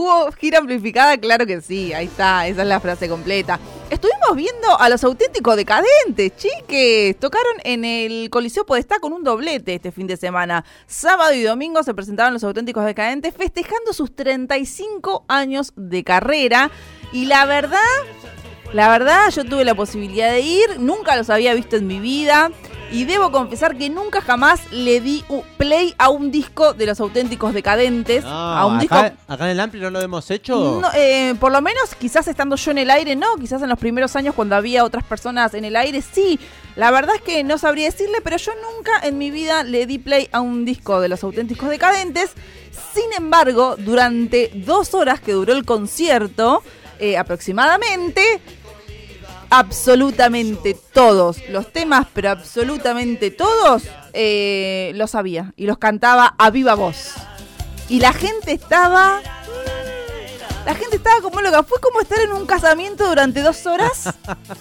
¿Hubo gira amplificada? Claro que sí, ahí está, esa es la frase completa. Estuvimos viendo a los auténticos decadentes, chiques. Tocaron en el Coliseo Podestá con un doblete este fin de semana. Sábado y domingo se presentaron los auténticos decadentes festejando sus 35 años de carrera. Y la verdad, la verdad, yo tuve la posibilidad de ir, nunca los había visto en mi vida. Y debo confesar que nunca jamás le di play a un disco de los auténticos decadentes. a un acá, disco. acá en el Ampli no lo hemos hecho. No, eh, por lo menos, quizás estando yo en el aire, no. Quizás en los primeros años, cuando había otras personas en el aire, sí. La verdad es que no sabría decirle, pero yo nunca en mi vida le di play a un disco de los auténticos decadentes. Sin embargo, durante dos horas que duró el concierto, eh, aproximadamente, absolutamente todos los temas, pero absolutamente todos, eh, los sabía y los cantaba a viva voz. Y la gente estaba. La gente estaba como loca. Fue como estar en un casamiento durante dos horas.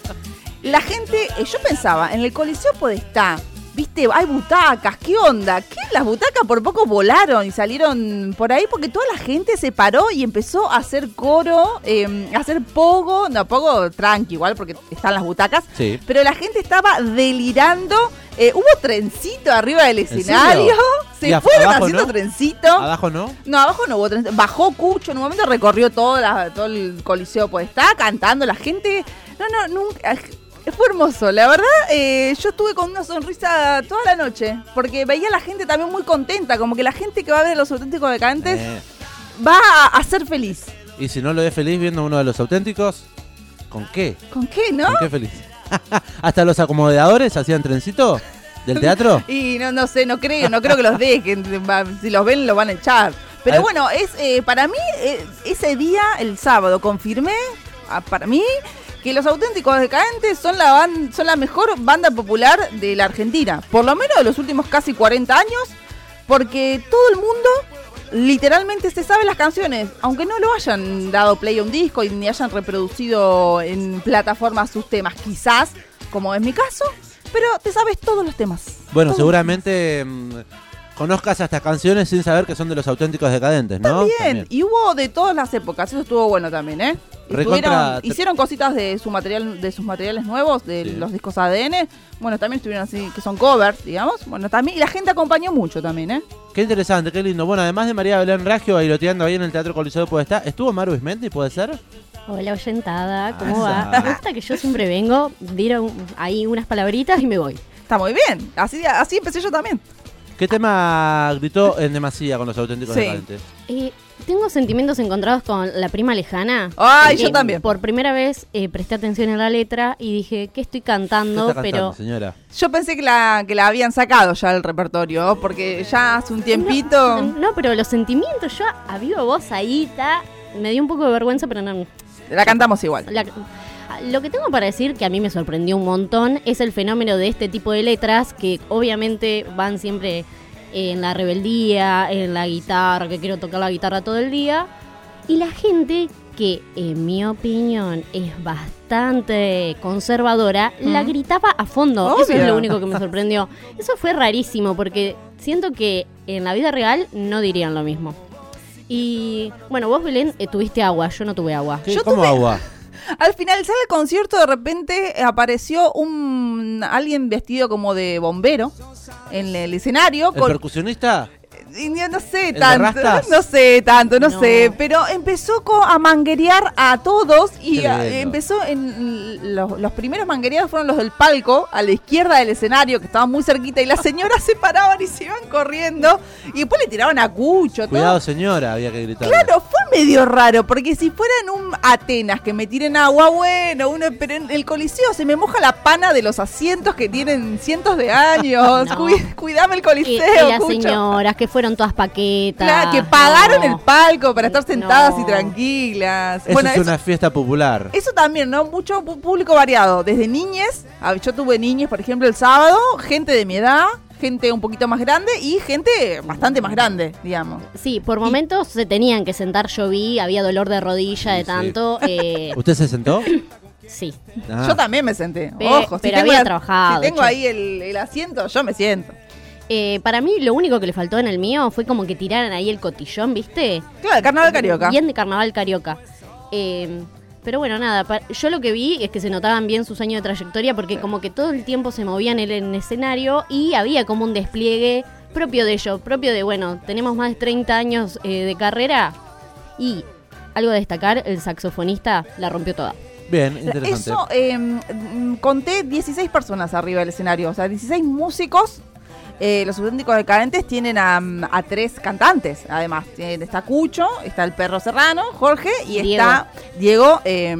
La gente. eh, yo pensaba, en el Coliseo Podestá. Viste, hay butacas, ¿qué onda? ¿Qué? Las butacas por poco volaron y salieron por ahí porque toda la gente se paró y empezó a hacer coro, eh, a hacer pogo, no, pogo tranqui igual porque están las butacas, Sí. pero la gente estaba delirando. Eh, hubo trencito arriba del escenario. ¿Y Se fueron haciendo no? trencito. Abajo no. No, abajo no hubo trencito. Bajó Cucho, en un momento recorrió todo, la- todo el coliseo, pues estaba cantando la gente. No, no, nunca. Fue hermoso, la verdad, eh, yo estuve con una sonrisa toda la noche, porque veía a la gente también muy contenta, como que la gente que va a ver a los auténticos decadentes Eh, va a, a ser feliz. Y si no lo ves feliz viendo uno de los auténticos, ¿con qué? ¿Con qué, no? ¿Con qué feliz? ¿Hasta los acomodadores hacían trencito del teatro? Y no, no sé, no creo, no creo que los dejen. Si los ven, los van a echar. Pero A bueno, es eh, para mí, eh, ese día, el sábado, confirmé, ah, para mí, que los auténticos decadentes son la, ban- son la mejor banda popular de la Argentina. Por lo menos de los últimos casi 40 años, porque todo el mundo literalmente se sabe las canciones, aunque no lo hayan dado play a un disco y ni hayan reproducido en plataformas sus temas, quizás, como es mi caso, pero te sabes todos los temas. Bueno, seguramente mm, conozcas estas canciones sin saber que son de los auténticos decadentes, ¿no? También. y hubo de todas las épocas, eso estuvo bueno también, ¿eh? Recontra- Estuvieron- hicieron cositas de su material, de sus materiales nuevos, de Sí. los discos ADN. Bueno, también estuvieron así, que son covers, digamos. Bueno, también, y la gente acompañó mucho también, ¿eh? Qué interesante, qué lindo. Bueno, además de María Belén Raggio bailoteando ahí en el Teatro Coliseo de Podestá, ¿estuvo Maru Ismendi, puede ser? Hola, oyentada, ¿cómo Asa. va? Me gusta que yo siempre vengo, dieron ahí unas palabritas y me voy. Está muy bien. Así, así empecé yo también. ¿Qué tema gritó en demasía con los auténticos Sí. decadentes? Eh, tengo sentimientos encontrados con la prima lejana. Ay, Eh, yo también. Por primera vez eh, presté atención a la letra y dije, ¿qué estoy ¿Qué cantando? está cantando, Pero señora? Yo pensé que la, que la habían sacado ya del repertorio, porque ya hace un tiempito. No, no, pero los sentimientos, yo a viva voz ahí, ta, me dio un poco de vergüenza, pero no. La cantamos igual. La- lo que tengo para decir, que a mí me sorprendió un montón, es el fenómeno de este tipo de letras que obviamente van siempre en la rebeldía, en la guitarra, que quiero tocar la guitarra todo el día. Y la gente que, en mi opinión, es bastante conservadora, la gritaba a fondo. Eso es lo único que me sorprendió. Eso fue rarísimo porque siento que en la vida real no dirían lo mismo. Y bueno, vos, Belén, eh, tuviste agua, yo no tuve agua. ¿Qué? Yo ¿Cómo tuve- agua? Al finalizar el concierto, de repente apareció un alguien vestido como de bombero en el escenario. ¿El con- percusionista? Y no, sé tanto, no sé tanto, no, No. sé, pero empezó a manguerear a todos y a- empezó en los, los primeros manguereados fueron los del palco a la izquierda del escenario que estaban muy cerquita y las señoras se paraban y se iban corriendo y después le tiraban a Cucho, todo. Cuidado, señora, había que gritar. Claro, fue medio raro, porque si fuera en un Atenas que me tiren agua, bueno, uno, pero en el Coliseo se me moja la pana de los asientos que tienen cientos de años. No. Cuidame el Y, Coliseo, y las Cucho. señoras que fueron todas paquetas. Claro, que pagaron No. el palco para estar sentadas No. y tranquilas. Eso bueno, es eso, una fiesta popular. eso también, ¿no? Mucho público variado. Desde niñes, a- yo tuve niñes, por ejemplo, el sábado, gente de mi edad, gente un poquito más grande y gente bastante más grande, digamos. Sí, por momentos se tenían que sentar, yo vi, había dolor de rodilla de Sí. tanto. eh, ¿Usted se sentó? sí. Ah. Yo también me senté. Pe- Ojo, si pero tengo había la- trabajado, Si tengo che. ahí el, el asiento, yo me siento. Eh, para mí lo único que le faltó en el mío fue como que tiraran ahí el cotillón, ¿viste? Claro, el carnaval carioca. Bien de carnaval carioca. Eh, pero bueno, nada, yo lo que vi es que se notaban bien sus años de trayectoria porque como que todo el tiempo se movían en el escenario y había como un despliegue propio de ellos, propio de, bueno, tenemos más de 30 años eh, de carrera y algo a destacar, el saxofonista la rompió toda. Bien, interesante. Eso, eh, conté 16 personas arriba del escenario, o sea, 16 músicos. Eh, los auténticos decadentes tienen a, a tres cantantes, además. Tienen- Está Cucho, está el perro serrano, Jorge, y Diego. está Diego, eh,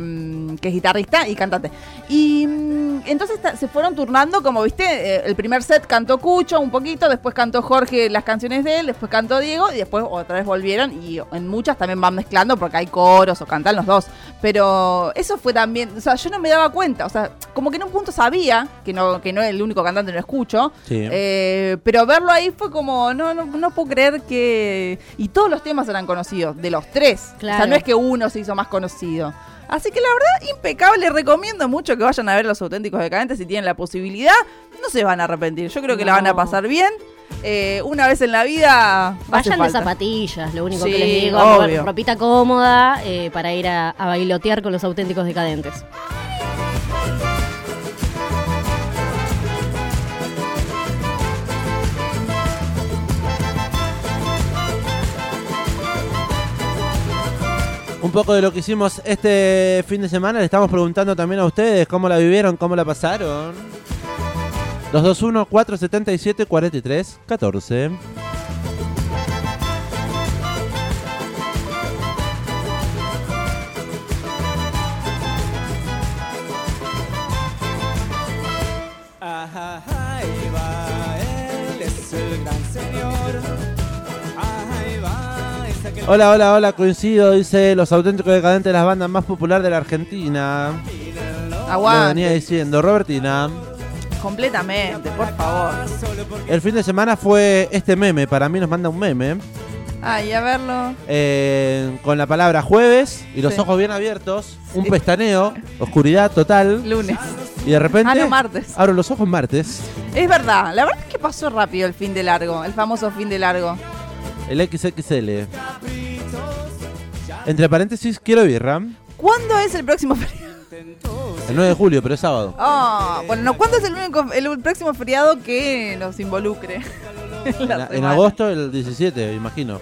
que es guitarrista y cantante. Y mm, entonces se fueron turnando, como viste, eh, el primer set cantó Cucho un poquito, después cantó Jorge las canciones de él, después cantó Diego, y después otra vez volvieron, y en muchas también van mezclando porque hay coros o cantan los dos. Pero eso fue también, o sea, yo no me daba cuenta, o sea, como que en un punto sabía que no, que no es el único cantante, no escucho, Sí. eh, pero verlo ahí fue como, no, no, no puedo creer que... Y todos los temas eran conocidos, de los tres. O sea, Claro. no es que uno se hizo más conocido. Así que la verdad, impecable, recomiendo mucho que vayan a ver los auténticos decadentes si tienen la posibilidad. No se van a arrepentir, yo creo que la van a pasar bien. Eh, una vez en la vida... Vayan de falta. zapatillas, lo único Sí, que les digo, obvio. ropita cómoda eh, para ir a, a bailotear con los auténticos decadentes. Un poco de lo que hicimos este fin de semana. Le estamos preguntando también a ustedes cómo la vivieron, cómo la pasaron. 221-477-43-14. Hola, hola, hola, coincido, dice los auténticos decadentes, las bandas más populares de la Argentina. Lo Aguante. venía diciendo Robertina. Completamente, por favor. El fin de semana fue este meme, para mí nos manda un meme, Ay, a verlo. eh, con la palabra jueves y los Sí. ojos bien abiertos, un pestaneo, oscuridad total, Lunes. y de repente Ah, no, martes. abro los ojos martes, Es verdad, la verdad es que pasó rápido el fin de largo, el famoso fin de largo. El XXL. Entre paréntesis, quiero birra. ¿Cuándo es el próximo feriado? El 9 de julio, pero es sábado. Ah, bueno, no, ¿cuándo es el, único, el próximo feriado que nos involucre? En, La en semana. agosto, el 17, imagino.